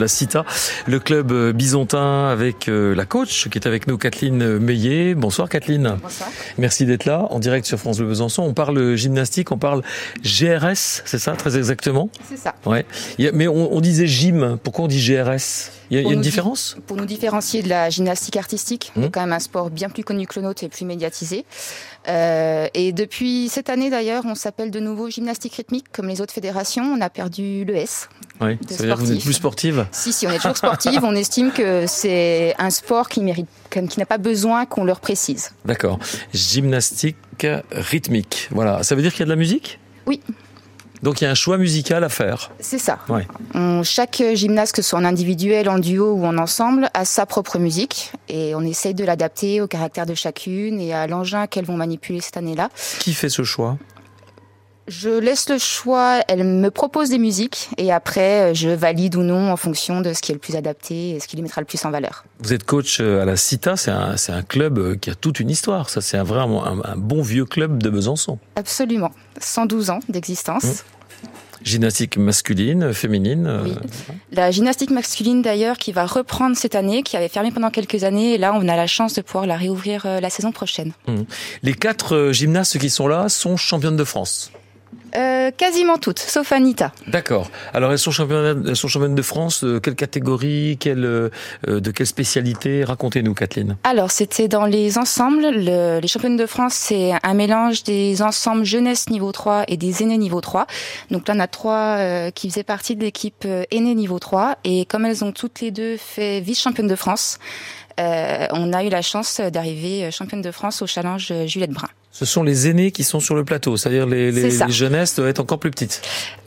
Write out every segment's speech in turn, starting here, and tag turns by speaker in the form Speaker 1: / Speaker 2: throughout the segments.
Speaker 1: La Cita, le club euh, byzantin avec euh, la coach qui est avec nous, Kathleen Meillet. Bonsoir Kathleen.
Speaker 2: Bonsoir.
Speaker 1: Merci d'être là en direct sur France Bleu Besançon. On parle gymnastique, on parle GRS, c'est ça très exactement?
Speaker 2: C'est ça.
Speaker 1: Ouais. Mais on, on, disait gym, pourquoi on dit GRS Il y a, il y a une différence?
Speaker 2: Pour nous différencier de la gymnastique artistique, mmh. qui est quand même un sport bien plus connu que le nôtre et plus médiatisé. Euh, et depuis cette année d'ailleurs, on s'appelle de nouveau gymnastique rythmique comme les autres fédérations. On a perdu le S.
Speaker 1: Oui, ça veut dire que vous n'êtes plus sportive
Speaker 2: Si, si, on est toujours sportive. on estime que c'est un sport qui mérite, qui n'a pas besoin qu'on leur précise.
Speaker 1: D'accord. Gymnastique rythmique. Voilà. Ça veut dire qu'il y a de la musique?
Speaker 2: Oui.
Speaker 1: Donc il y a un choix musical à faire.
Speaker 2: C'est ça.
Speaker 1: Ouais.
Speaker 2: On, chaque gymnaste, que ce soit en individuel, en duo ou en ensemble, a sa propre musique et on essaye de l'adapter au caractère de chacune et à l'engin qu'elles vont manipuler cette année-là.
Speaker 1: Qui fait ce choix?
Speaker 2: Je laisse le choix, elle me propose des musiques et après je valide ou non en fonction de ce qui est le plus adapté et ce qui les mettra le plus en valeur.
Speaker 1: Vous êtes coach à la CITA, c'est un, un, club qui a toute une histoire, ça c'est un, vraiment un, un, bon vieux club de Besançon.
Speaker 2: Absolument, 112 ans d'existence.
Speaker 1: Mmh. Gymnastique masculine, féminine
Speaker 2: Oui. La gymnastique masculine d'ailleurs qui va reprendre cette année, qui avait fermé pendant quelques années, et là on a la chance de pouvoir la réouvrir la saison prochaine.
Speaker 1: Mmh. Les quatre gymnastes qui sont là sont championnes de France
Speaker 2: euh, quasiment toutes, sauf Anita.
Speaker 1: D'accord. Alors elles sont championnes, elles sont championnes de France. De quelle catégorie, quelle, euh, de quelle spécialité? Racontez-nous, Kathleen.
Speaker 2: Alors c'était dans les ensembles. Le, les championnes de France, c'est un mélange des ensembles jeunesse niveau 3 et des aînés niveau 3. Donc là, on a trois euh, qui faisaient partie de l'équipe aînés niveau 3. Et comme elles ont toutes les deux fait vice-championne de France, euh, on a eu la chance d'arriver championne de France au challenge Juliette Brun.
Speaker 1: Ce sont les aînés qui sont sur le plateau, c'est-à-dire les, les, les jeunesses doivent être encore plus petites.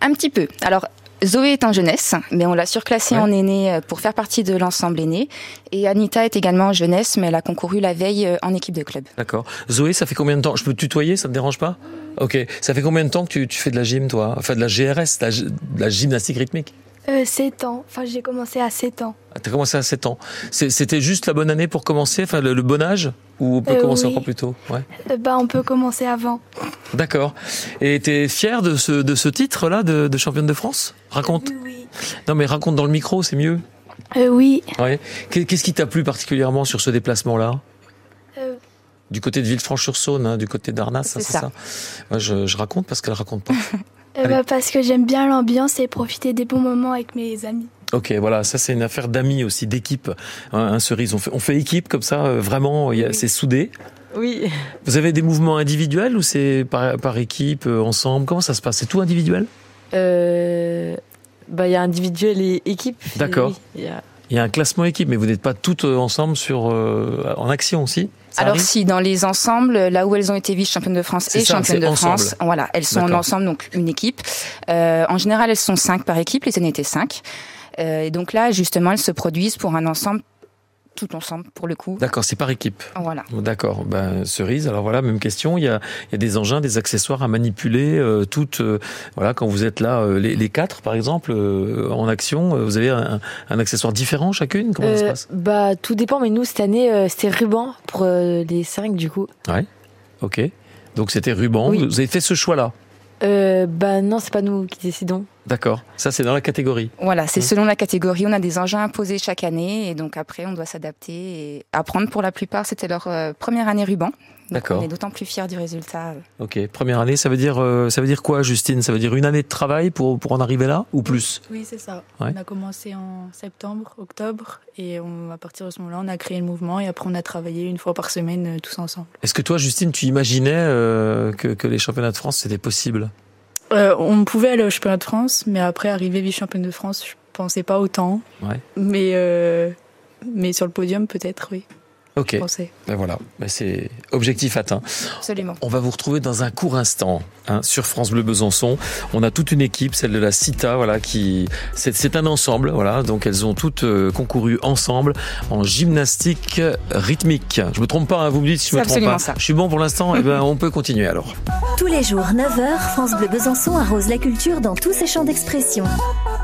Speaker 2: Un petit peu. Alors, Zoé est en jeunesse, mais on l'a surclassée ouais. en aînée pour faire partie de l'ensemble aîné. Et Anita est également en jeunesse, mais elle a concouru la veille en équipe de club.
Speaker 1: D'accord. Zoé, ça fait combien de temps? Je peux te tutoyer, ça te dérange pas? Ok. Ça fait combien de temps que tu, tu, fais de la gym, toi? Enfin, de la GRS, de la, de la gymnastique rythmique?
Speaker 3: Euh, 7 ans. Enfin, j'ai commencé à 7 ans.
Speaker 1: Ah, T'as commencé à 7 ans. C'était juste la bonne année pour commencer, enfin le, le bon âge Ou on peut
Speaker 3: Euh,
Speaker 1: commencer
Speaker 3: oui.
Speaker 1: encore plus tôt? Ouais.
Speaker 3: Euh, bah, on peut commencer avant.
Speaker 1: D'accord. Et t'es fier de ce, de ce titre-là de, de championne de France? Raconte.
Speaker 3: Oui.
Speaker 1: Non mais raconte dans le micro, c'est mieux.
Speaker 3: Euh, oui.
Speaker 1: Ouais. Qu'est-ce qui t'a plu particulièrement sur ce déplacement-là?
Speaker 3: Euh,
Speaker 1: Du côté de Villefranche-sur-Saône, hein, du côté d'Arnas,
Speaker 2: C'est
Speaker 1: c'est
Speaker 2: ça.
Speaker 1: ça, Moi, je, je raconte parce qu'elle raconte pas.
Speaker 3: euh, bah, parce que j'aime bien l'ambiance et profiter des bons moments avec mes amis.
Speaker 1: Ok, voilà, ça c'est une affaire d'amis aussi, d'équipe. Hein, hein, Cerise, on fait, on fait équipe comme ça, euh, vraiment,
Speaker 4: Oui.
Speaker 1: c'est soudé.
Speaker 4: Oui.
Speaker 1: Vous avez des mouvements individuels ou c'est par, par équipe, euh, ensemble? Comment ça se passe? C'est tout individuel?
Speaker 4: Euh, bah, il y a individuel et équipe.
Speaker 1: D'accord.
Speaker 4: Oui, il y a-
Speaker 1: Il y a un classement équipe, mais vous n'êtes pas toutes euh, ensemble sur euh, en action aussi? Ça
Speaker 2: Alors si dans les ensembles, là où elles ont été vice-championnes de France et
Speaker 1: ça,
Speaker 2: championnes de
Speaker 1: ensemble.
Speaker 2: France, voilà, elles sont en ensemble, donc une équipe. Euh, en général, elles sont cinq par équipe, les aînées étaient cinq. Euh, et donc là, justement, elles se produisent pour un ensemble, tout ensemble pour le coup.
Speaker 1: D'accord, c'est par équipe.
Speaker 2: Voilà.
Speaker 1: D'accord. Ben, cerise. Alors voilà, même question. Il y a, il y a des engins, des accessoires à manipuler. Euh, toutes, euh, voilà, quand vous êtes là, euh, les, les quatre, par exemple, euh, en action, euh, vous avez un, un accessoisre différent chacune? Comment ça se passe?
Speaker 4: bah, tout dépend, mais nous, cette année, euh, c'était ruban pour euh, les 5, du coup.
Speaker 1: Ouais. Ok. Donc c'était ruban.
Speaker 4: Oui.
Speaker 1: Vous avez fait ce choix-là?
Speaker 4: Euh, bah, non, c'est pas nous qui décidons.
Speaker 1: D'accord. Ça c'est dans la catégorie.
Speaker 2: Voilà, c'est
Speaker 1: Mm.
Speaker 2: selon la catégorie. On a des engins imposés chaque année et donc après, on doit s'adapter et apprendre. Pour la plupart, c'était leur euh, première année ruban.
Speaker 1: D'accord.
Speaker 2: On est d'autant plus fiers du résultat.
Speaker 1: Ok. Première année, ça veut dire, euh, ça veut dire quoi, Justine? Ça veut dire une année de travail pour pour en arriver là ou plus?
Speaker 5: Oui, c'est ça.
Speaker 1: Ouais.
Speaker 5: On a commencé en septembre, octobre, et on, à partir de ce moment-là, on a créé le mouvement, et après, on a travaillé une fois par semaine euh, tous ensemble.
Speaker 1: Est-ce que toi, Justine, tu imaginais euh, que, que les championnats de France c'était possible?
Speaker 5: Euh, on pouvait aller au championnat de France, mais après, arriver vice-championne de France, je pensais pas autant.
Speaker 1: Ouais.
Speaker 5: Mais, euh, mais sur le podium, peut-être, oui,
Speaker 1: Ok. Ben voilà. Ben c'est objectif atteint.
Speaker 2: Absolument.
Speaker 1: On va vous retrouver dans un court instant hein, sur France Bleu Besançon. On a toute une équipe, celle de la CITA, voilà, qui c'est un ensemble, voilà. Donc elles ont toutes euh, concouru ensemble en gymnastique rythmique. Je me trompe pas, hein, vous me dites si je me trompe pas.
Speaker 2: absolument ça.
Speaker 1: Je suis bon pour l'instant. Eh ben on peut continuer alors.
Speaker 6: Tous les jours, 9h, France Bleu Besançon arrose la culture dans tous ses champs d'expression.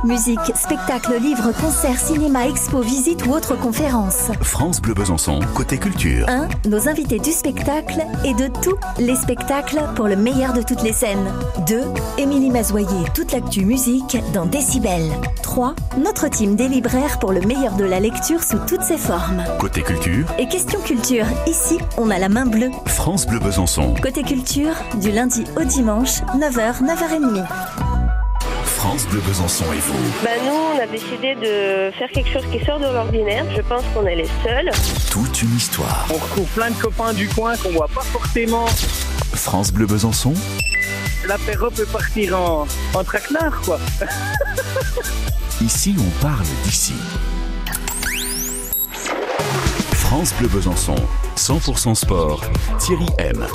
Speaker 6: Musique, spectacle, livres, concerts, cinéma, expo, visite ou autres conférences.
Speaker 7: France Bleu Besançon, côté culture.
Speaker 6: 1. Nos invités du spectacle et de tous les spectacles pour le meilleur de toutes les scènes. 2. Émilie Mazoyer, toute l'actu musique dans Décibel. 3. Notre team des libraires pour le meilleur de la lecture sous toutes ses formes.
Speaker 7: Côté culture.
Speaker 6: Et question culture, ici, on a la main bleue.
Speaker 7: France Bleu Besançon.
Speaker 6: Côté culture, du lundi au dimanche, 9h, 9h30.
Speaker 7: France Bleu Besançon et vous
Speaker 8: Bah nous, on a décidé de faire quelque chose qui sort de l'ordinaire. Je pense qu'on est les seuls.
Speaker 7: Toute une histoire.
Speaker 9: On retrouve plein de copains du coin qu'on voit pas forcément.
Speaker 7: France Bleu Besançon.
Speaker 9: L'apéro peut partir en, en traquenard, quoi.
Speaker 7: Ici, on parle d'ici. France Bleu Besançon, 100% sport, Thierry M.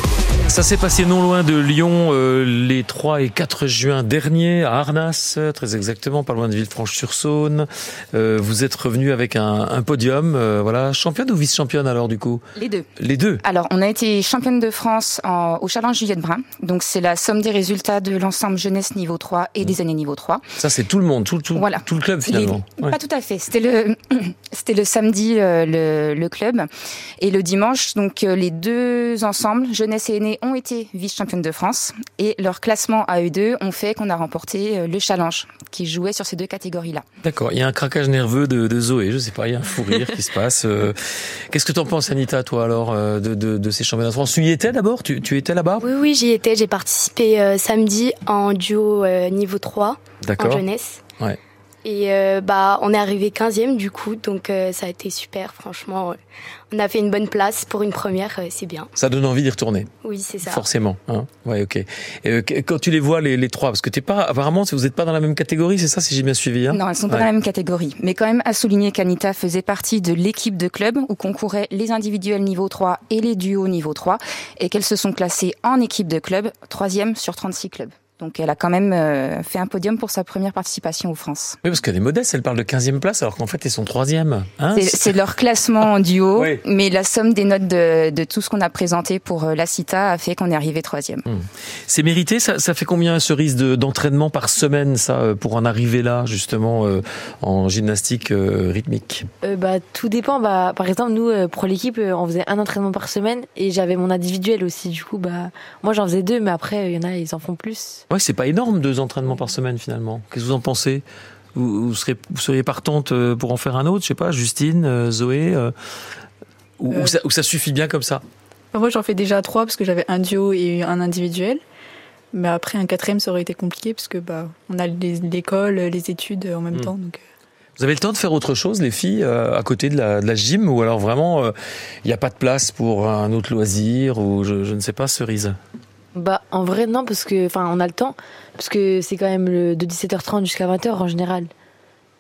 Speaker 1: Ça s'est passé non loin de Lyon euh, les 3 et 4 juin dernier à Arnas, très exactement, pas loin de Villefranche-sur-Saône. Euh, vous êtes revenu avec un, un podium, euh, voilà, championne ou vice-championne alors du coup?
Speaker 2: Les deux.
Speaker 1: Les deux.
Speaker 2: Alors, on a été championne de France en, au Challenge Juliette Brun. Donc, c'est la somme des résultats de l'ensemble jeunesse niveau 3 et des années niveau 3.
Speaker 1: Ça c'est tout le monde, tout, tout,
Speaker 2: Voilà.
Speaker 1: tout le club finalement.
Speaker 2: Les-
Speaker 1: Ouais.
Speaker 2: Pas tout à fait. C'était le, c'était le samedi euh, le, le club et le dimanche. Donc euh, les deux ensembles, jeunesse et aînés, ont été vice-championnes de France et leur classement à eux deux ont fait qu'on a remporté euh, le challenge qui jouait sur ces deux catégories-là.
Speaker 1: D'accord, il y a un craquage nerveux de, de Zoé, je sais pas, il y a un fou rire qui se passe. euh. Qu'est-ce que t'en penses Anita, toi alors, euh, de, de, de ces championnats de France? Tu y étais d'abord? Tu, tu étais là-bas?
Speaker 3: Oui, oui, j'y étais. J'ai participé euh, samedi en duo euh, niveau 3 en
Speaker 1: D'accord.
Speaker 3: jeunesse.
Speaker 1: Ouais.
Speaker 3: Et euh, bah, on est arrivé 15e du coup, donc euh, ça a été super, franchement. euh, On a fait une bonne place pour une première, euh, c'est bien.
Speaker 1: Ça donne envie d'y retourner.
Speaker 3: Oui, c'est ça.
Speaker 1: Forcément. Hein ouais, ok. Et, euh, qu- quand tu les vois, les, les trois, parce que t'es pas, apparemment, vous n'êtes pas dans la même catégorie, c'est ça, si j'ai bien suivi. Hein?
Speaker 2: Non, elles sont pas
Speaker 1: Ouais.
Speaker 2: dans la même catégorie. Mais quand même à souligner qu'Anita faisait partie de l'équipe de club où concouraient les individuels niveau 3 et les duos niveau 3 et qu'elles se sont classées en équipe de club, troisième sur 36 clubs. Donc elle a quand même euh, fait un podium pour sa première participation aux France.
Speaker 1: Oui, parce qu'elle est modeste, elle parle de 15e place, alors qu'en fait, elles sont troisième. Hein
Speaker 2: C'est- C'est leur classement en duo,
Speaker 1: Oui.
Speaker 2: mais la somme des notes de, de tout ce qu'on a présenté pour euh, la CITA a fait qu'on est arrivé troisième.
Speaker 1: C'est mérité, ça, ça fait combien ce risque de- d'entraînement par semaine, ça, euh, pour en arriver là, justement, euh, en gymnastique euh, rythmique?
Speaker 4: Euh, bah, tout dépend. Bah, par exemple, nous, euh, pour l'équipe, on faisait un entraînement par semaine et j'avais mon individuel aussi. Du coup, bah, moi, j'en faisais deux, mais après, il y en a, ils en font plus.
Speaker 1: Ouais, c'est pas énorme, deux entraînements par semaine, finalement. Qu'est-ce que vous en pensez? Vous, vous, serez, vous seriez partante euh, pour en faire un autre, je sais pas, Justine, euh, Zoé euh, ou,
Speaker 5: Euh.
Speaker 1: ça, suffit bien comme ça?
Speaker 5: Moi, j'en fais déjà trois parce que j'avais un duo et un individuel. Mais après, un quatrième, ça aurait été compliqué parce que bah, on a l'école, les études en même
Speaker 1: Hmm.
Speaker 5: temps. Donc,
Speaker 1: Vous avez le temps de faire autre chose, les filles, à côté de la, de la gym, ou alors vraiment, il n'y a pas de place pour un autre loisir, ou je, je ne sais pas, cerise?
Speaker 4: Bah, en vrai, non, parce que, enfin, on a le temps, parce que c'est quand même le, de 17h30 jusqu'à 20h en général.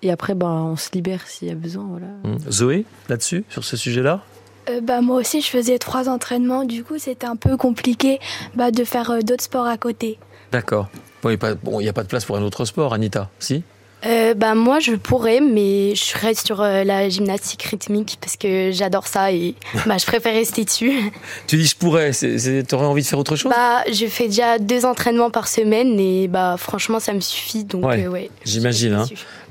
Speaker 4: Et après, bah, on se libère s'il y a besoin, voilà.
Speaker 1: Hum. Zoé, là-dessus, sur ce sujet-là?
Speaker 3: Euh, bah, moi aussi, je faisais trois entraînements. Du coup, c'était un peu compliqué bah, de faire euh, d'autres sports à côté.
Speaker 1: D'accord. Bon, il n'y a, pas- bon, il y a pas de place pour un autre sport, Anita, si?
Speaker 3: Euh, bah, moi, je pourrais, mais je reste sur euh, la gymnastique rythmique parce que j'adore ça et bah, je préfère rester dessus.
Speaker 1: Tu dis je pourrais, tu aurais envie de faire autre chose?
Speaker 3: Bah, je fais déjà deux entraînements par semaine et bah, franchement, ça me suffit. Donc,
Speaker 1: Ouais,
Speaker 3: euh, ouais,
Speaker 1: j'imagine, hein.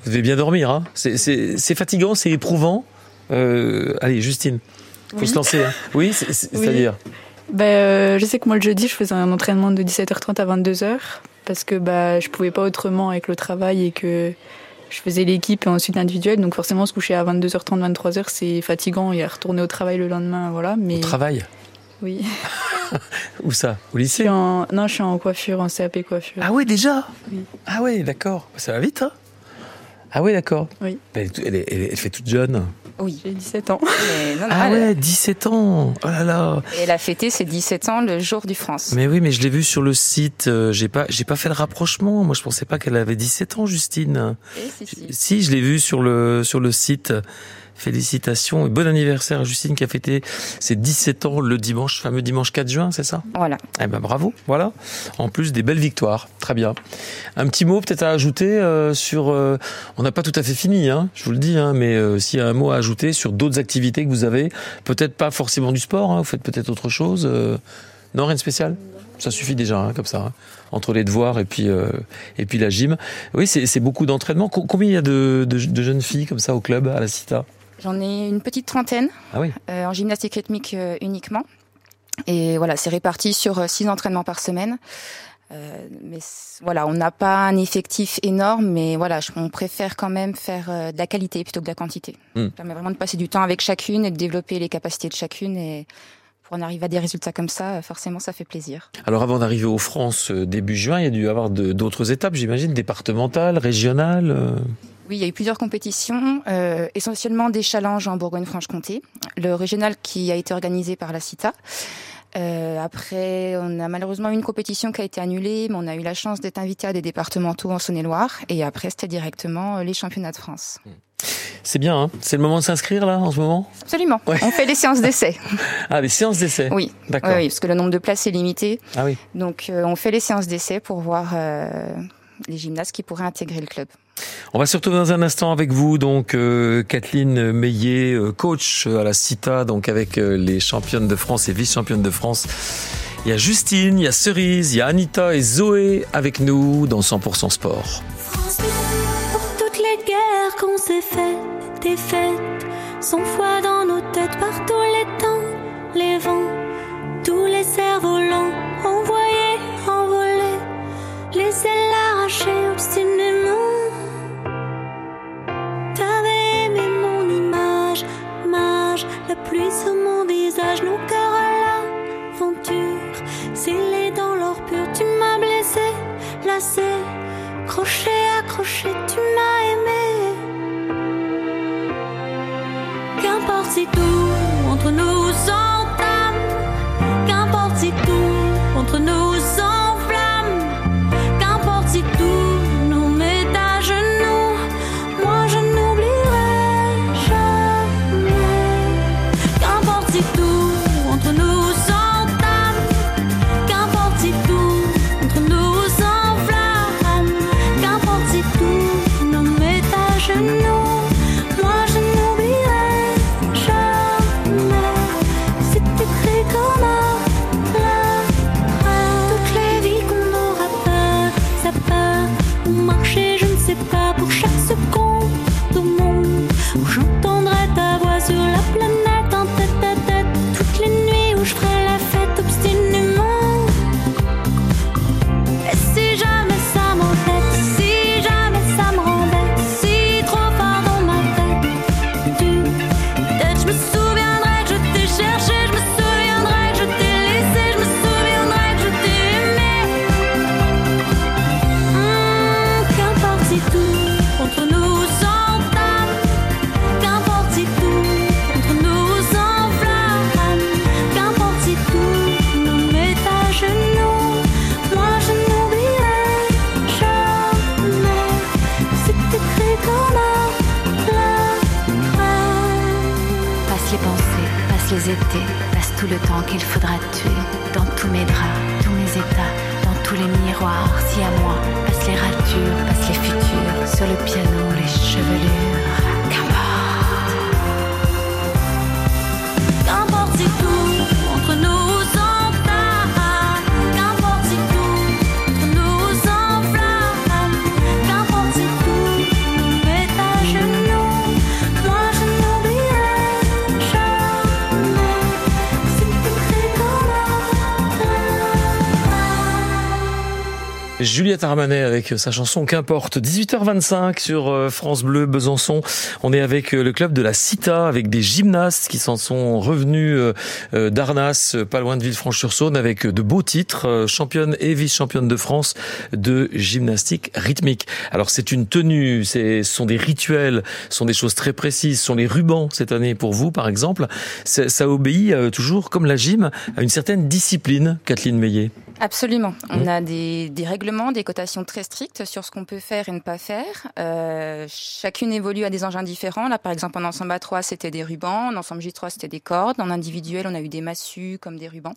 Speaker 1: Vous devez bien dormir, hein c'est, c'est, c'est fatigant, c'est éprouvant. Euh, allez, Justine, faut
Speaker 5: Oui.
Speaker 1: se lancer. Hein. Oui, c'est, c'est-
Speaker 5: Oui.
Speaker 1: à dire
Speaker 5: bah, euh, je sais que moi, le jeudi, je faisais un entraînement de 17h30 à 22h parce que bah, je pouvais pas autrement avec le travail et que je faisais l'équipe et ensuite l'individuel. Donc, forcément, se coucher à 22h30, 23h, c'est fatigant et à retourner au travail le lendemain. Voilà. Mais
Speaker 1: Au travail?
Speaker 5: Oui.
Speaker 1: Où ça? Au lycée?
Speaker 5: en... Non, je suis en coiffure, en CAP coiffure.
Speaker 1: Ah ouais, déjà?
Speaker 5: Oui.
Speaker 1: Ah ouais, d'accord. Ça va vite, hein? Ah ouais, d'accord.
Speaker 5: Oui.
Speaker 1: Elle, est- elle est- elle est- elle fait toute jeune.
Speaker 2: Oui.
Speaker 5: J'ai 17 ans.
Speaker 2: Mais non, non,
Speaker 1: Ah
Speaker 2: elle,
Speaker 1: ouais, 17 ans Oh là là
Speaker 2: elle a fêté ses 17 ans le jour du France.
Speaker 1: Mais oui, mais je l'ai vu sur le site. euh, J'ai pas, j'ai pas fait le rapprochement. Moi, je pensais pas qu'elle avait 17 ans, Justine.
Speaker 2: Eh, si, si.
Speaker 1: Si, je l'ai vu sur le sur le site. Félicitations et bon anniversaire à Justine qui a fêté ses 17 ans le dimanche, fameux dimanche 4 juin, c'est ça?
Speaker 2: Voilà.
Speaker 1: Eh ben bravo, voilà. En plus des belles victoires, très bien. Un petit mot peut-être à ajouter euh, sur. euh, on n'a pas tout à fait fini, hein, je vous le dis, hein, mais euh, s'il y a un mot à ajouter sur d'autres activités que vous avez, peut-être pas forcément du sport, hein, vous faites peut-être autre chose. non, rien de spécial? Ça suffit déjà, hein, comme ça, hein. entre les devoirs et puis euh, et puis la gym. Oui, c'est beaucoup d'entraînement. Combien il y a de, de, jeunes filles comme ça au club à la Cita?
Speaker 2: J'en ai une petite trentaine.
Speaker 1: Ah oui.
Speaker 2: Euh, en gymnastique rythmique euh, uniquement. Et voilà, c'est réparti sur six entraînements par semaine. Euh, mais voilà, on n'a pas un effectif énorme, mais voilà, on préfère quand même faire euh, de la qualité plutôt que de la quantité. Hmm. Ça permet vraiment de passer du temps avec chacune et de développer les capacités de chacune et pour en arriver à des résultats comme ça, forcément, ça fait plaisir.
Speaker 1: Alors, avant d'arriver aux France euh, début juin, il y a dû y avoir d'autres étapes, j'imagine, départementales, régionales.
Speaker 2: Oui, il y a eu plusieurs compétitions, euh, essentiellement des challenges en Bourgogne-Franche-Comté. Le régional qui a été organisé par la CITA. Euh, après, on a malheureusement eu une compétition qui a été annulée, mais on a eu la chance d'être invité à des départementaux en Saône-et-Loire. Et après, c'était directement euh, les championnats de France. Hmm.
Speaker 1: C'est bien, hein c'est le moment de s'inscrire là en ce moment?
Speaker 2: Absolument. On fait des séances d'essai.
Speaker 1: ah, des séances d'essai?
Speaker 2: Oui.
Speaker 1: D'accord.
Speaker 2: Oui, parce que le nombre de places est limité.
Speaker 1: Ah oui.
Speaker 2: Donc euh, on fait les séances d'essai pour voir euh, les gymnastes qui pourraient intégrer le club.
Speaker 1: On va se retrouver dans un instant avec vous, donc euh, Kathleen Meillet, euh, coach à la CITA, donc avec euh, les championnes de France et vice-championnes de France. Il y a Justine, il y a Cerise, il y a Anita et Zoé avec nous dans 100% Sport.
Speaker 10: Pour toutes les guerres qu'on s'est faites, des fêtes, sans foi dans nos têtes par tous les temps, les vents, tous les cerfs-volants, envoyés, envolés, les ailes pluie sur mon visage, nos cœurs à l'aventure, scellés dans l'or pur. Tu m'as blessé, lassé, crochet, accroché, tu m'as aimé. Qu'importe si tout
Speaker 1: Juliette Armanet avec sa chanson Qu'importe. 18h25 sur euh, France Bleu Besançon. On est avec euh, le club de la Cita, avec des gymnastes qui s'en sont revenus euh, d'Arnas, pas loin de Villefranche-sur-Saône, avec de beaux titres, championne et vice-championne de France de gymnastique rythmique. Alors c'est une tenue, ce sont des rituels, ce sont des choses très précises, ce sont les rubans cette année pour vous par exemple. Ça obéit toujours, comme la gym, à une certaine discipline, Kathleen Meillet.
Speaker 2: Absolument. On a des, des, règlements, des cotations très strictes sur ce qu'on peut faire et ne pas faire. Euh, chacune évolue à des engins différents. Là, par exemple, en ensemble A3, c'était des rubans. En ensemble J3, c'était des cordes. En individuel, on a eu des massues comme des rubans.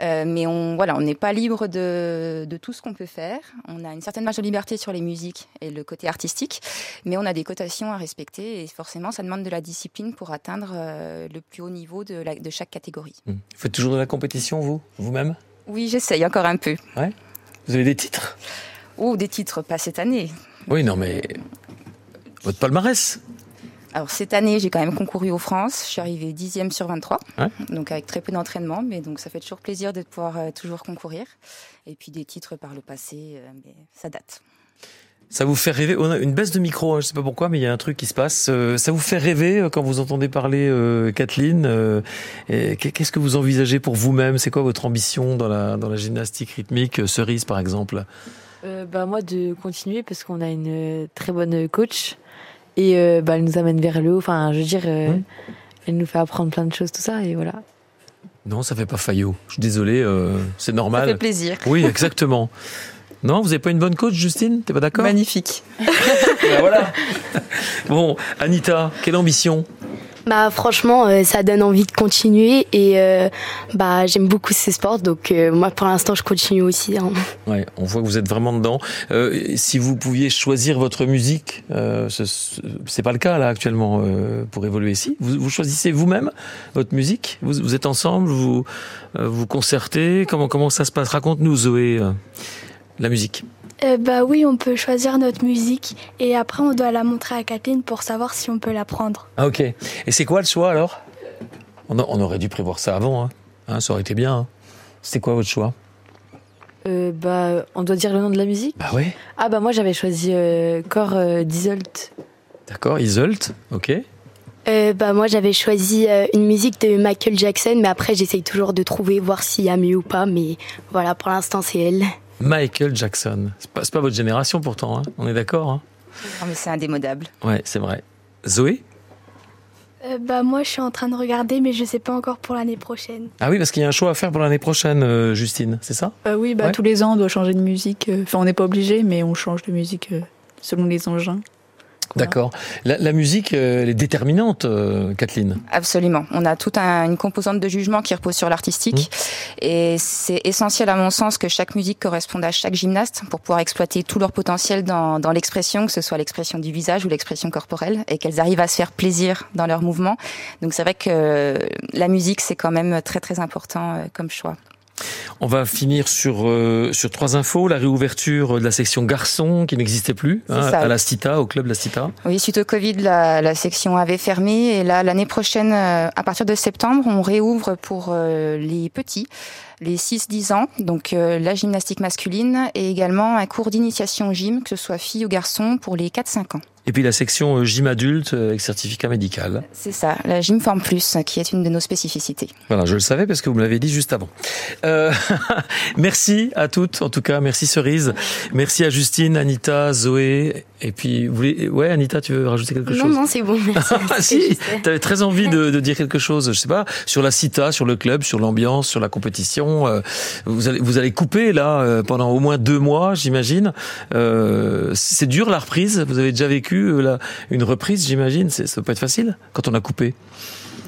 Speaker 2: Euh, mais on voilà, on n'est pas libre de, de tout ce qu'on peut faire. On a une certaine marge de liberté sur les musiques et le côté artistique, mais on a des cotations à respecter et forcément, ça demande de la discipline pour atteindre euh, le plus haut niveau de, la, de chaque catégorie.
Speaker 1: Mmh. Vous faites toujours de la compétition, vous, vous-même?
Speaker 2: Oui, j'essaye encore un peu.
Speaker 1: Ouais. Vous avez des titres?
Speaker 2: Ou des titres, pas cette année.
Speaker 1: Oui, non, mais votre palmarès
Speaker 2: alors cette année, j'ai quand même concouru aux France. Je suis arrivée dixième sur 23,
Speaker 1: Ouais.
Speaker 2: donc avec très peu d'entraînement, mais donc ça fait toujours plaisir de pouvoir euh, toujours concourir. Et puis des titres par le passé, euh, mais ça date.
Speaker 1: Ça vous fait rêver On a une baisse de micro, hein, je sais pas pourquoi, mais il y a un truc qui se passe. Euh, ça vous fait rêver euh, quand vous entendez parler euh, Kathleen euh, Qu'est-ce que vous envisagez pour vous-même? C'est quoi votre ambition dans la, dans la gymnastique rythmique euh, Cerise, par exemple?
Speaker 4: Euh, bah moi de continuer parce qu'on a une très bonne coach et euh, bah, elle nous amène vers le haut. Enfin, je veux dire, euh,
Speaker 1: Mmh.
Speaker 4: elle nous fait apprendre plein de choses, tout ça et voilà.
Speaker 1: Non, ça fait pas faillot. Je suis désolé, euh, c'est normal.
Speaker 2: Ça fait plaisir.
Speaker 1: Oui, exactement. Non, vous n'avez pas une bonne coach, Justine? T'es pas d'accord?
Speaker 5: Magnifique.
Speaker 1: Ben voilà. Bon, Anita, quelle ambition?
Speaker 3: Bah franchement, euh, ça donne envie de continuer et euh, bah j'aime beaucoup ces sports, donc euh, moi pour l'instant je continue aussi. hein.
Speaker 1: Ouais, on voit que vous êtes vraiment dedans. Euh, si vous pouviez choisir votre musique, euh, ce- ce- c'est pas le cas là actuellement euh, pour évoluer ici. Vous, vous choisissez vous-même votre musique? Vous, vous êtes ensemble, vous euh, vous concertez? Comment comment ça se passe? Raconte-nous Zoé euh, la musique.
Speaker 11: Euh, bah oui, on peut choisir notre musique et après on doit la montrer à Kathleen pour savoir si on peut la prendre.
Speaker 1: Ah ok. Et c'est quoi le choix alors? On, a- on aurait dû prévoir ça avant. Hein. Hein, ça aurait été bien. hein. C'était quoi votre choix?
Speaker 4: Euh, bah, on doit dire le nom de la musique?
Speaker 1: Bah ouais.
Speaker 4: Ah bah moi j'avais choisi euh, Core euh, Dissolved.
Speaker 1: D'accord. Isolt. Ok.
Speaker 3: Euh, bah moi j'avais choisi euh, une musique de Michael Jackson, mais après j'essaye toujours de trouver, voir s'il y a mieux ou pas, mais voilà pour l'instant c'est elle.
Speaker 1: Michael Jackson. C'est pas, pas votre génération pourtant. Hein. On est d'accord. Hein
Speaker 2: Non, mais c'est indémodable.
Speaker 1: ouais, c'est vrai. Zoé?
Speaker 11: Euh, bah moi je suis en train de regarder mais je sais pas encore pour l'année prochaine.
Speaker 1: Ah oui, parce qu'il y a un choix à faire pour l'année prochaine, euh, Justine, c'est ça?
Speaker 5: Euh, oui, bah,
Speaker 1: Ouais.
Speaker 5: tous les ans, on doit changer de musique. Enfin, on n'est pas obligé, mais on change de musique euh, selon les engins.
Speaker 1: D'accord. La, la musique, euh, elle est déterminante, euh, Kathleen.
Speaker 2: Absolument. On a toute un- une composante de jugement qui repose sur l'artistique. Et c'est essentiel, à mon sens, que chaque musique corresponde à chaque gymnaste pour pouvoir exploiter tout leur potentiel dans, dans l'expression, que ce soit l'expression du visage ou l'expression corporelle, et qu'elles arrivent à se faire plaisir dans leurs mouvements. Donc c'est vrai que euh, la musique, c'est quand même très très important comme choix.
Speaker 1: On va finir sur euh, sur trois infos. La réouverture de la section garçons qui n'existait plus hein,
Speaker 2: ça.
Speaker 1: à la Stita, au club La Stita.
Speaker 2: Oui, suite au Covid, la, la section avait fermé et là, l'année prochaine, euh, à partir de septembre, on réouvre pour euh, les petits, les 6-10 ans, donc euh, la gymnastique masculine et également un cours d'initiation gym, que ce soit filles ou garçons, pour les 4-5 ans.
Speaker 1: Et puis la section euh, gym adulte euh, avec certificat médical.
Speaker 2: C'est ça, la Gym Form Plus, qui est une de nos spécificités.
Speaker 1: Voilà, je le savais parce que vous me l'avez dit juste avant. Euh, merci à toutes, en tout cas, merci Cerise, merci à Justine, Anita, Zoé, et puis vous voulez, ouais, Anita, tu veux rajouter quelque
Speaker 3: Non
Speaker 1: chose
Speaker 3: non c'est bon. Merci.
Speaker 1: Ah, si, t'avais très envie de, de dire quelque chose, je sais pas, sur la cita, sur le club, sur l'ambiance, sur la compétition. euh, vous allez, vous allez couper là euh, pendant au moins deux mois, j'imagine. Euh, c'est dur la reprise. Vous avez déjà vécu euh, la- une reprise, j'imagine. Ça peut pas être facile quand on a coupé.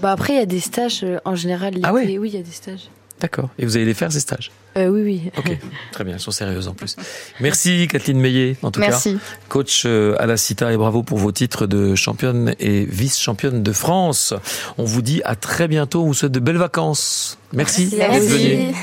Speaker 4: Bah après il y a des stages euh, en général.
Speaker 1: Ah ouais
Speaker 4: Oui, il y a des stages.
Speaker 1: D'accord. Et vous allez les faire ces stages?
Speaker 4: Euh, oui, oui.
Speaker 1: Ok, très bien, elles sont sérieuses en plus. Merci Kathleen Meillet, en tout
Speaker 2: Merci.
Speaker 1: cas. Coach euh, à la CITA et bravo pour vos titres de championne et vice-championne de France. On vous dit à très bientôt, on vous souhaite de belles vacances. Merci,
Speaker 2: Merci. Merci.